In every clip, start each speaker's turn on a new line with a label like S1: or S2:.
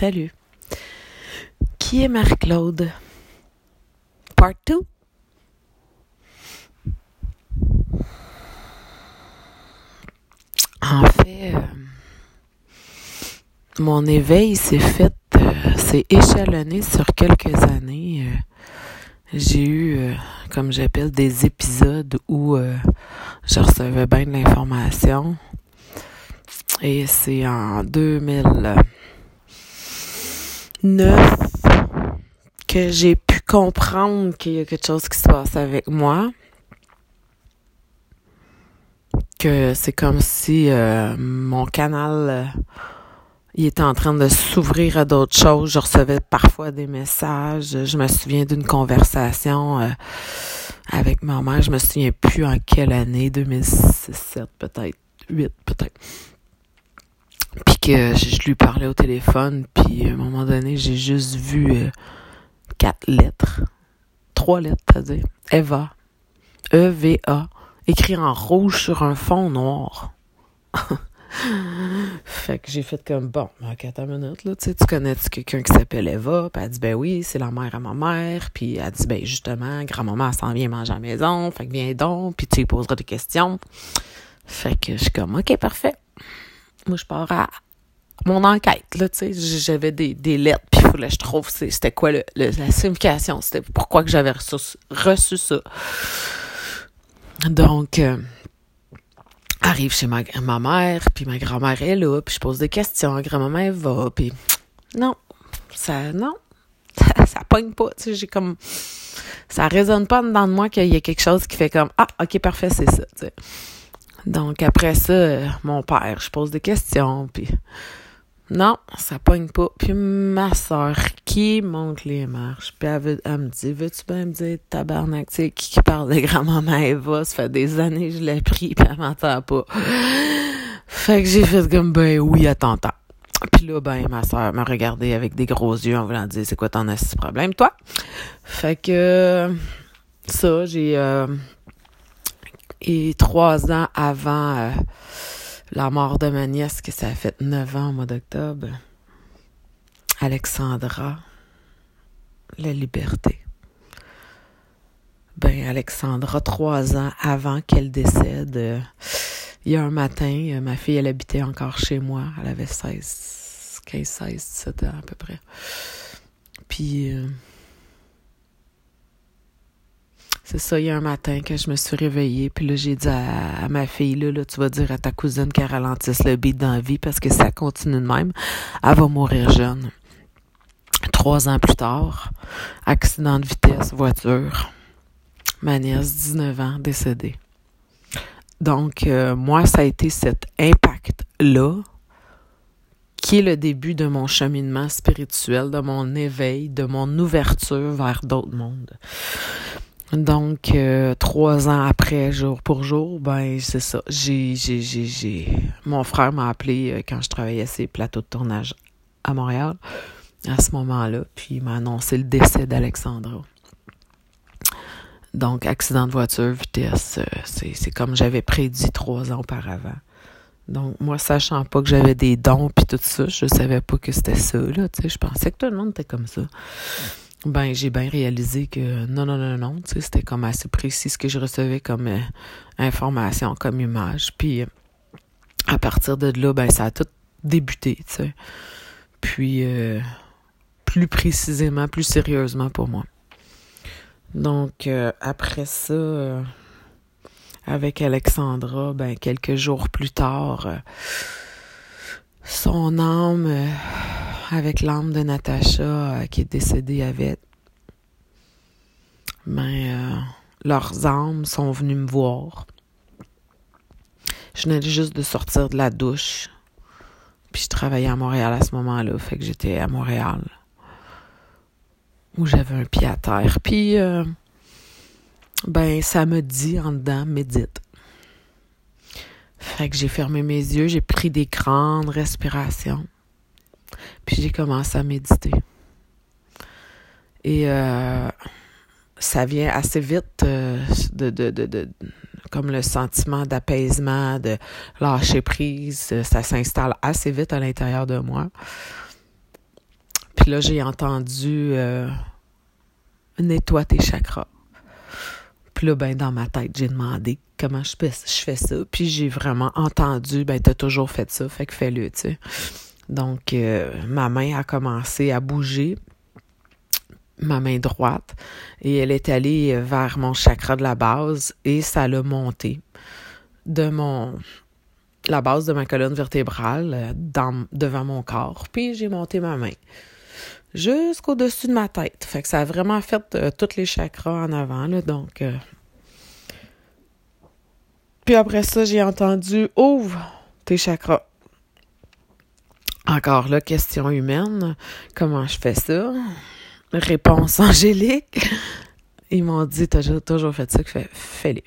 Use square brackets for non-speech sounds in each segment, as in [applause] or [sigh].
S1: Salut. Qui est Marie-Claude? Part 2? En fait, euh, mon éveil s'est fait, euh, s'est échelonné sur quelques années. Euh, j'ai eu, comme j'appelle, des épisodes où je recevais bien de l'information. Et c'est en 2009 que j'ai pu comprendre qu'il y a quelque chose qui se passe avec moi. Que c'est comme si euh, mon canal euh, était en train de s'ouvrir à d'autres choses. Je recevais parfois des messages. Je me souviens d'une conversation euh, avec ma mère. Je me souviens plus en quelle année, 2007 peut-être, 8 peut-être. Puis que je, lui parlais au téléphone, puis à un moment donné, j'ai juste vu euh, quatre lettres. Trois lettres, c'est-à-dire. Eva. E-V-A. Écrit en rouge sur un fond noir. [laughs] fait que j'ai fait comme bon, ok, attends une minute, là, tu sais, tu connais-tu quelqu'un qui s'appelle Eva? Puis elle dit ben oui, c'est la mère à ma mère. Puis elle dit ben justement, grand-maman, elle s'en vient manger à la maison. Fait que viens donc, puis tu lui poseras des questions. Fait que je suis comme ok, parfait moi, je pars à mon enquête, là, tu sais, j'avais des, des lettres, puis il que je trouve c'était quoi le, la signification, c'était pourquoi que j'avais reçu, ça. Donc, euh, arrive chez ma, ma mère, puis ma grand-mère est là, puis je pose des questions, grand-maman va, puis non, ça, non, [laughs] ça, pogne pas, tu sais, j'ai comme, ça résonne pas dedans de moi qu'il y a quelque chose qui fait comme, ah, ok, parfait, c'est ça. Donc après ça, mon père, je pose des questions, puis non, ça pogne pas. Puis ma soeur qui monte les marches, puis elle, me dit, veux-tu bien me dire, tabarnak, qui, qui parle de grand-maman Eva, ça fait des années que je l'ai pris, [laughs] puis elle m'entend pas. Fait que j'ai fait comme, ben oui, à. Puis là, ben, ma soeur m'a regardé avec des gros yeux en voulant dire, c'est quoi ton problème, toi? Fait que, ça, j'ai... Euh, et trois ans avant euh, la mort de ma nièce, que ça a fait neuf ans au mois d'octobre, Alexandra, la liberté. Ben, Alexandra, trois ans avant qu'elle décède, euh, il y a un matin, euh, ma fille, elle habitait encore chez moi. Elle avait 16, 15, 16, 17 ans à peu près. Puis, c'est ça, il y a un matin que je me suis réveillée, puis là, j'ai dit à, ma fille, là, tu vas dire à ta cousine qu'elle ralentisse le beat dans la vie parce que ça continue de même. Elle va mourir jeune. Trois ans plus tard, accident de vitesse, voiture. Ma nièce, 19 ans, décédée. Donc, euh, moi, ça a été cet impact-là qui est le début de mon cheminement spirituel, de mon éveil, de mon ouverture vers d'autres mondes. Donc, euh, trois ans après, jour pour jour, ben c'est ça. J'ai, j'ai, j'ai, j'ai. Mon frère m'a appelé euh, quand je travaillais ces plateaux de tournage à Montréal, à ce moment-là, puis il m'a annoncé le décès d'Alexandra. Donc, accident de voiture, vitesse, euh, c'est, c'est comme j'avais prédit trois ans auparavant. Donc, moi, sachant pas que j'avais des dons puis tout ça, je savais pas que c'était ça, là, tu sais. Je pensais que tout le monde était comme ça ben j'ai bien réalisé que non, non, non, non, tu sais, c'était comme assez précis ce que je recevais comme euh, information, comme image. Puis à partir de là, ben ça a tout débuté, tu sais. Puis euh, plus précisément, plus sérieusement pour moi. Donc euh, après ça, avec Alexandra, ben quelques jours plus tard, son âme avec l'âme de Natacha euh, qui est décédée avec. Mais euh, leurs âmes sont venues me voir. Je venais juste de sortir de la douche. Puis je travaillais à Montréal à ce moment-là, fait que j'étais à Montréal. Où j'avais un pied à terre. Puis euh, ben ça me dit en dedans, médite. Fait que j'ai fermé mes yeux, j'ai pris des grandes respirations. Puis j'ai commencé à méditer. Et euh, ça vient assez vite euh, de, comme le sentiment d'apaisement, de lâcher prise, ça s'installe assez vite à l'intérieur de moi. Puis là, j'ai entendu euh, nettoie tes chakras. Puis là, ben, dans ma tête, j'ai demandé comment je fais, je ça. Puis j'ai vraiment entendu, ben, t'as toujours fait ça, fait que fais-le, tu sais. Donc, euh, ma main a commencé à bouger, ma main droite, et elle est allée vers mon chakra de la base et ça l'a monté de mon la base de ma colonne vertébrale euh, devant mon corps. Puis j'ai monté ma main jusqu'au-dessus de ma tête. Fait que ça a vraiment fait euh, tous les chakras en avant. Là, donc, euh. Puis après ça, j'ai entendu Ouvre tes chakras. Encore là, question humaine. Comment je fais ça? Réponse angélique. Ils m'ont dit, t'as toujours fait ça, que fais-le.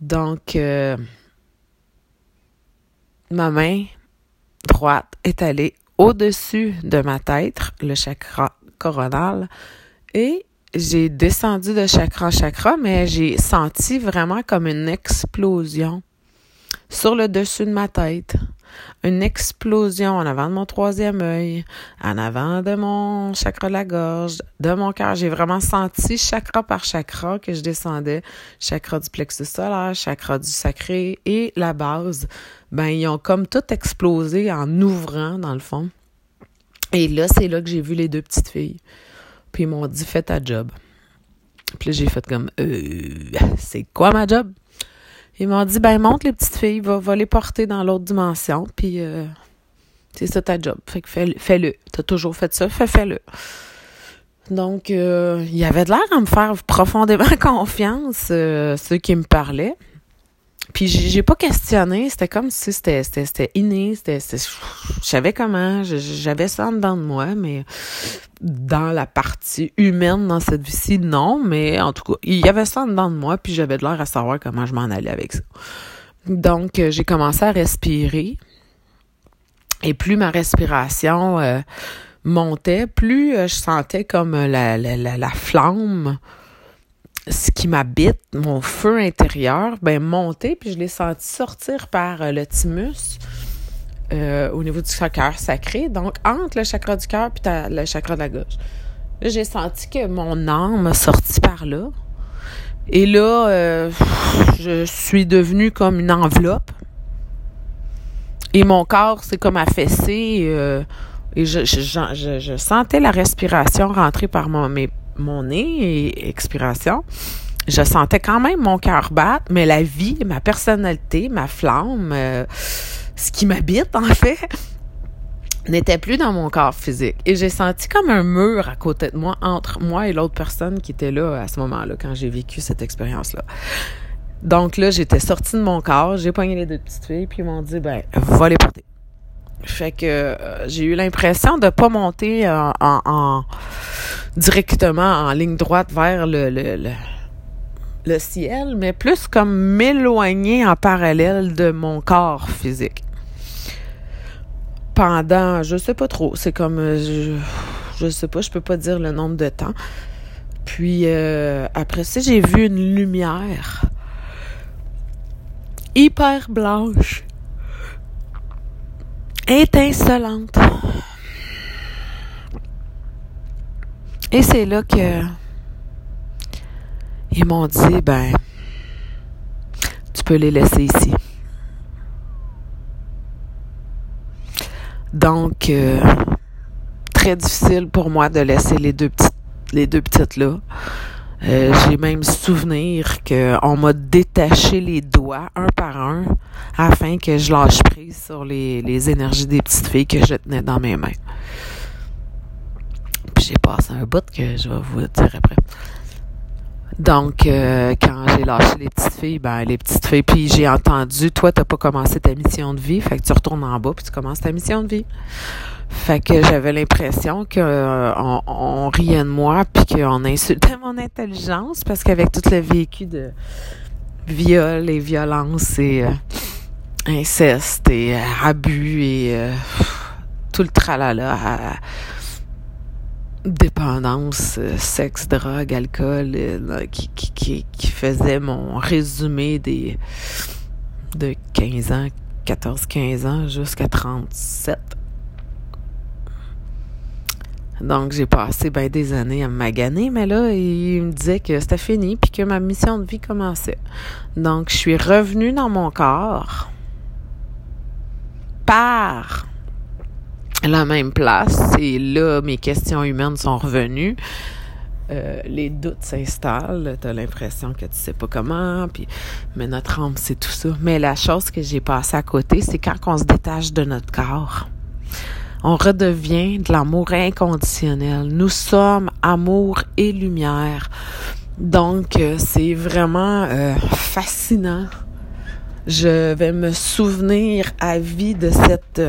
S1: Donc, euh, ma main droite est allée au-dessus de ma tête, le chakra coronal, et j'ai descendu de chakra en chakra, mais j'ai senti vraiment comme une explosion sur le dessus de ma tête une explosion en avant de mon troisième œil, en avant de mon chakra de la gorge, de mon cœur. J'ai vraiment senti chakra par chakra que je descendais. Chakra du plexus solaire, chakra du sacré et la base. Ben, ils ont comme tout explosé en ouvrant, dans le fond. Et là, c'est là que j'ai vu les deux petites filles. Puis ils m'ont dit, fais ta job. Puis j'ai fait comme, euh, c'est quoi ma job? Ils m'ont dit, ben, monte les petites filles, va, va les porter dans l'autre dimension, puis euh, c'est ça ta job. Fait que fais-le. Fais T'as toujours fait ça, fais, fais-le. Donc, euh, il avait de l'air à me faire profondément [laughs] confiance, euh, ceux qui me parlaient. Puis j'ai pas questionné, c'était comme si c'était c'était inné, c'était je savais comment, j'avais ça en dedans de moi, mais dans la partie humaine dans cette vie-ci, non, mais en tout cas, il y avait ça en dedans de moi, puis j'avais de l'air à savoir comment je m'en allais avec ça. Donc euh, j'ai commencé à respirer, et plus ma respiration euh, montait, plus euh, je sentais comme la, la, la, la flamme ce qui m'habite, mon feu intérieur, ben monter, puis je l'ai senti sortir par euh, le thymus euh, au niveau du cœur sacré, donc entre le chakra du cœur puis le chakra de la gauche. J'ai senti que mon âme a sorti par là. Et là, euh, je suis devenue comme une enveloppe. Et mon corps s'est comme affaissé. et je, je, je, sentais la respiration rentrer par mon, mes mon nez et expiration, je sentais quand même mon cœur battre, mais la vie, ma personnalité, ma flamme, euh, ce qui m'habite [laughs] en fait, n'était plus dans mon corps physique. Et j'ai senti comme un mur à côté de moi, entre moi et l'autre personne qui était là à ce moment-là, quand j'ai vécu cette expérience-là. Donc là, j'étais sortie de mon corps, j'ai poigné les deux petites filles, puis ils m'ont dit, ben, va les porter. Fait que euh, j'ai eu l'impression de pas monter en, directement en ligne droite vers le, le, ciel, mais plus comme m'éloigner en parallèle de mon corps physique. Pendant, je sais pas trop, c'est comme, euh, je, je sais pas, je peux pas dire le nombre de temps. Puis euh, après ça, j'ai vu une lumière hyper blanche Et c'est là que ils m'ont dit, ben, tu peux les laisser ici. Donc, euh, très difficile pour moi de laisser les deux petites, les deux petites là. Euh, j'ai même souvenir qu'on m'a détaché les doigts un par un afin que je lâche prise sur les, les énergies des petites filles que je tenais dans mes mains. Puis j'ai passé un bout que je vais vous dire après. Donc, euh, quand j'ai lâché les petites filles, ben les petites filles, puis j'ai entendu, toi, t'as pas commencé ta mission de vie, fait que tu retournes en bas puis tu commences ta mission de vie. Fait que j'avais l'impression qu'on euh, on riait de moi puis qu'on insultait [laughs] mon intelligence parce qu'avec tout le vécu de viol et violence et euh, inceste et euh, abus et tout le tralala, dépendance, sexe, drogue, alcool, qui, qui, qui, faisait mon résumé des de 15 ans, 14-15 ans jusqu'à 37 Donc, j'ai passé ben, des années à me maganer, mais là, il me disait que c'était fini puis que ma mission de vie commençait. Donc, je suis revenue dans mon corps par la même place et là, mes questions humaines sont revenues. Euh, les doutes s'installent, tu l'impression que tu sais pas comment, puis mais notre âme c'est tout ça. Mais la chose que j'ai passée à côté, c'est quand on se détache de notre corps, on redevient de l'amour inconditionnel. Nous sommes amour et lumière. Donc euh, c'est vraiment euh, fascinant. Je vais me souvenir à vie de cette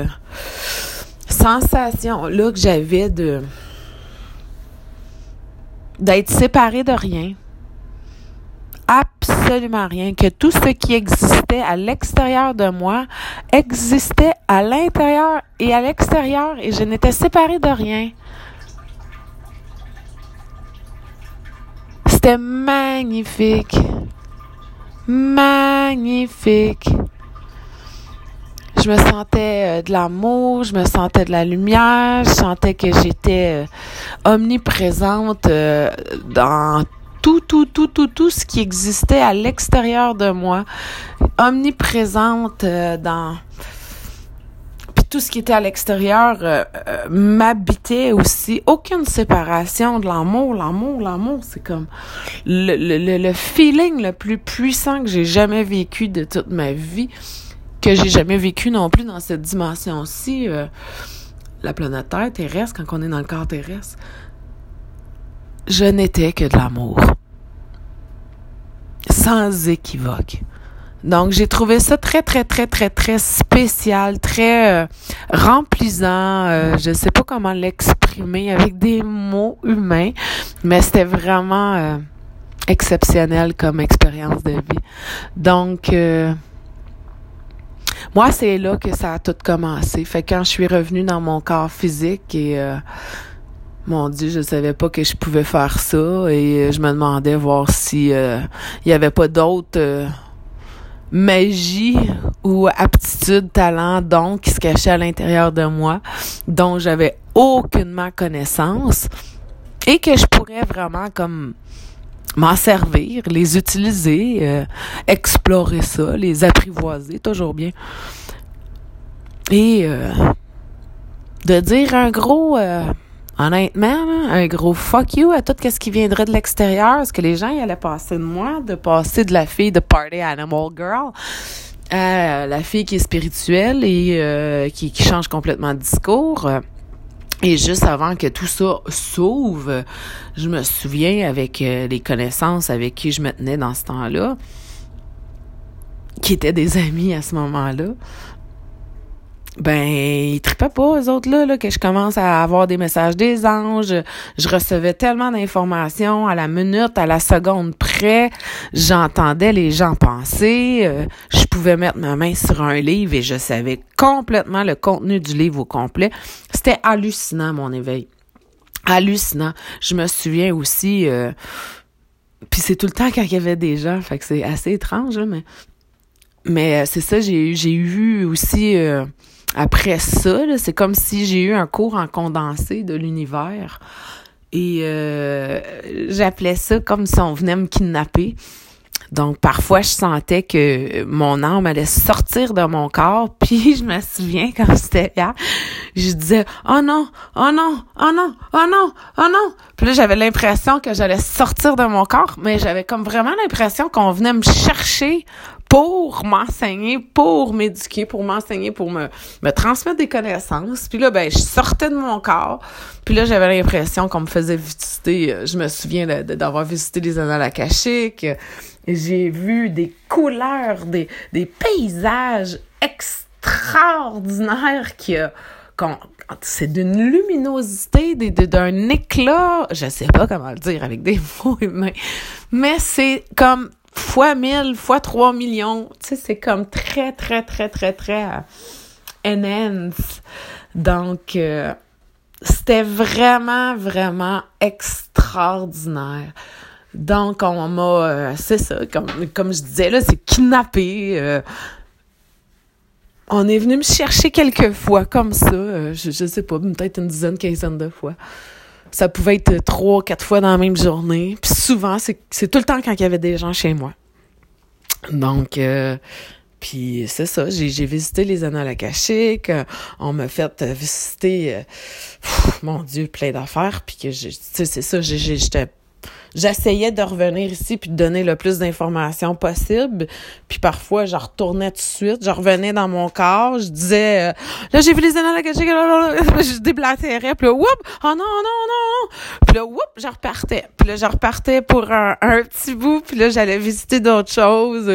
S1: sensation là que j'avais de d'être séparé de rien. Absolument rien. Que tout ce qui existait à l'extérieur de moi existait à l'intérieur et à l'extérieur et je n'étais séparée de rien. C'était magnifique. Magnifique je me sentais euh, de l'amour, je me sentais de la lumière, je sentais que j'étais euh, omniprésente euh, dans tout, tout, tout, tout, tout ce qui existait à l'extérieur de moi, omniprésente dans puis tout ce qui était à l'extérieur m'habitait aussi. Aucune séparation de l'amour, l'amour, l'amour, c'est comme le, le, le feeling le plus puissant que j'ai jamais vécu de toute ma vie que j'ai jamais vécu non plus dans cette dimension-ci, euh, la planète Terre terrestre, quand on est dans le corps terrestre. Je n'étais que de l'amour. Sans équivoque. Donc, j'ai trouvé ça très, très, très, très, très spécial, très euh, remplissant. Euh, je sais pas comment l'exprimer avec des mots humains, mais c'était vraiment exceptionnel comme expérience de vie. Donc, moi, c'est là que ça a tout commencé. Fait quand je suis revenue dans mon corps physique et euh, mon Dieu, je savais pas que je pouvais faire ça et euh, je me demandais voir si euh, il y avait pas d'autres euh, magie ou aptitude, talent, dons qui se cachaient à l'intérieur de moi dont j'avais aucunement connaissance et que je pourrais vraiment comme m'en servir, les utiliser, euh, explorer ça, les apprivoiser, toujours bien. Et de dire un gros, honnêtement, un gros fuck you à tout ce qui viendrait de l'extérieur, ce que les gens y allaient passer de moi, de passer de la fille de party animal girl à la fille qui est spirituelle et qui, qui change complètement de discours? Et juste avant que tout ça s'ouvre, je me souviens avec euh, les connaissances avec qui je me tenais dans ce temps-là, qui étaient des amis à ce moment-là, ben ils trippaient pas eux autres là, là que je commence à avoir des messages des anges. Je recevais tellement d'informations à la minute à la seconde près. J'entendais les gens penser. Euh, je pouvais mettre ma main sur un livre et je savais complètement le contenu du livre au complet. C'était hallucinant mon éveil. Hallucinant. Je me souviens aussi euh, puis c'est tout le temps quand il y avait des gens fait que c'est assez étrange mais mais euh, c'est ça j'ai j'ai eu aussi après ça, c'est comme si j'ai eu un cours en condensé de l'univers. Et euh, j'appelais ça comme si on venait me kidnapper. Donc parfois je sentais que mon âme allait sortir de mon corps, [laughs] puis je me souviens quand c'était hier, je disais "Oh non, oh non, oh non, oh non, oh non." Puis là j'avais l'impression que j'allais sortir de mon corps, mais j'avais comme vraiment l'impression qu'on venait me chercher pour m'enseigner, pour m'éduquer, pour m'enseigner, pour me, me transmettre des connaissances. Puis là, ben, je sortais de mon corps. Puis là, j'avais l'impression qu'on me faisait visiter. Euh, je me souviens d'avoir visité les annales akashiques. J'ai vu des couleurs, des, des paysages extraordinaires qui c'est d'une luminosité, d'un éclat, je sais pas comment le dire avec des [laughs] mots humains, mais c'est comme fois 1000, fois 3 millions. Tu sais, c'est comme très, très, très, très, très euh, enhance. Donc, euh, c'était vraiment, vraiment extraordinaire. Donc, on m'a, euh, c'est ça, comme, comme je disais, là, c'est kidnappé. on est venu me chercher quelques fois comme ça, je, je sais pas, peut-être une dizaine, quinzaine de fois. Ça pouvait être trois, quatre fois dans la même journée. Puis souvent, c'est tout le temps quand il y avait des gens chez moi. Donc, euh, puis c'est ça, j'ai visité les annales akashiques, on m'a fait visiter, euh, mon Dieu, plein d'affaires, puis que, tu sais, c'est ça, j'étais j'essayais de revenir ici puis de donner le plus d'informations possible. Puis parfois, je retournais tout de suite, je revenais dans mon corps, je disais euh, là j'ai vu les annales [laughs] je déblatérais, puis là whoop, oh non non non. Puis là whoop, je repartais. Puis là je repartais pour un, petit bout, puis là j'allais visiter d'autres choses.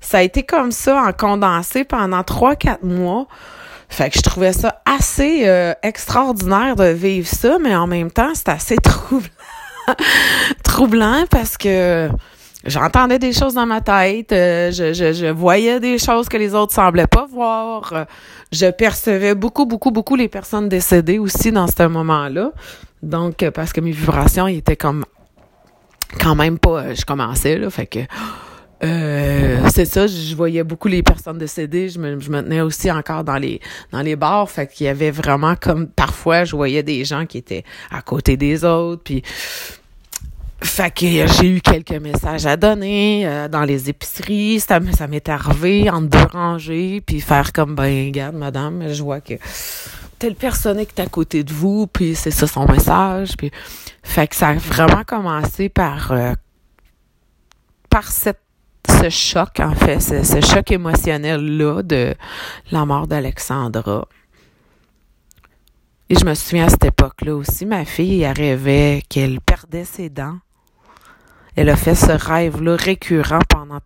S1: Ça a été comme ça en condensé pendant trois quatre mois. Fait que je trouvais ça assez euh, extraordinaire de vivre ça, mais en même temps, c'était assez [laughs] troublant. [laughs] troublant parce que j'entendais des choses dans ma tête, euh, je, je, voyais des choses que les autres semblaient pas voir. Euh, je percevais beaucoup, beaucoup, beaucoup les personnes décédées aussi dans ce moment-là. Donc, euh, parce que mes vibrations étaient comme quand même pas. Je commençais, là, fait que. C'est ça, je voyais beaucoup les personnes décédées, je me, je me tenais aussi encore dans les dans les bars, fait qu'il y avait vraiment comme parfois je voyais des gens qui étaient à côté des autres, puis fait que j'ai eu quelques messages à donner euh, dans les épiceries. Ça, ça m'est arrivé en deux rangées, puis faire comme, ben, regarde, madame, je vois que telle personne est à côté de vous, puis c'est ça son message. Puis, fait que ça a vraiment commencé par, euh, par cette, ce choc, en fait, ce, ce choc émotionnel-là de la mort d'Alexandra. Et je me souviens à cette époque-là aussi, ma fille, rêvait qu'elle perdait ses dents elle a fait ce rêve-là récurrent pendant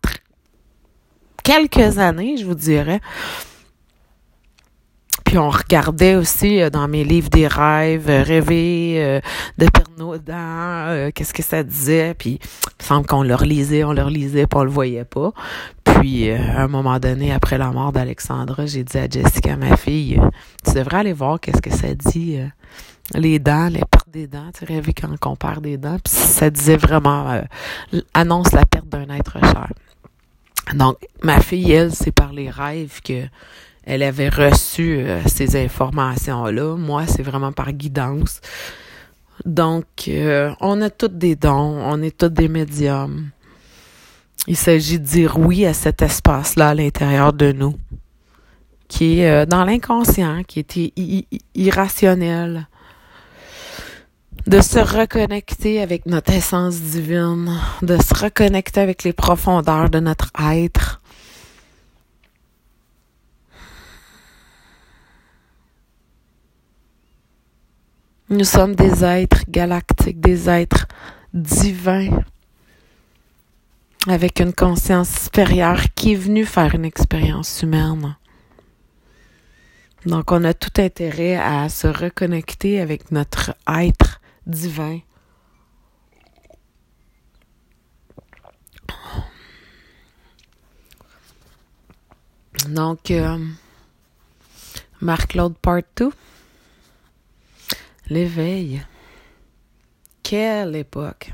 S1: quelques années, je vous dirais. Puis on regardait aussi euh, dans mes livres des rêves, euh, rêver euh, de Pernod qu'est-ce que ça disait. Puis il semble qu'on le relisait, on le relisait, puis on le voyait pas. Puis à un moment donné, après la mort d'Alexandra, j'ai dit à Jessica, ma fille, tu devrais aller voir qu'est-ce que ça dit les dents, les pertes des dents, tu rêves quand on perd des dents, puis ça disait vraiment annonce la perte d'un être cher. Donc ma fille elle, c'est par les rêves que elle avait reçu euh, ces informations là. Moi, c'est vraiment par guidance. Donc euh, on a toutes des dons, on est tous des médiums. Il s'agit de dire oui à cet espace-là à l'intérieur de nous, qui est dans l'inconscient, qui est irrationnel, de se reconnecter avec notre essence divine, de se reconnecter avec les profondeurs de notre être. Nous sommes des êtres galactiques, des êtres divins, avec une conscience supérieure qui est venue faire une expérience humaine. Donc, on a tout intérêt à se reconnecter avec notre être divin. Donc, euh, Marc-Claude Part 2. L'éveil. Quelle époque.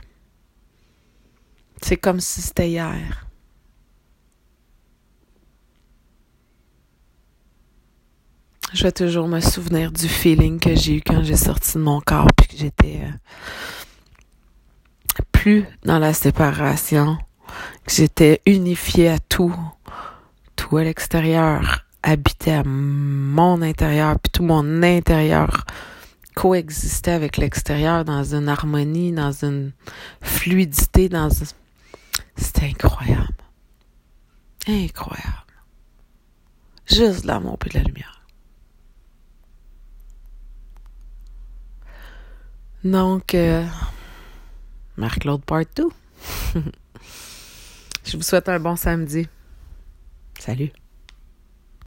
S1: C'est comme si c'était hier. Je vais toujours me souvenir du feeling que j'ai eu quand j'ai sorti de mon corps puis que j'étais euh, plus dans la séparation, que j'étais unifiée à tout, tout à l'extérieur habitait à mon intérieur puis tout mon intérieur coexistait avec l'extérieur dans une harmonie, dans une fluidité, dans c'était incroyable. Incroyable. Juste l'amour et de la lumière. Donc, euh, Marc-Claude Part 2. [laughs] Je vous souhaite un bon samedi. Salut.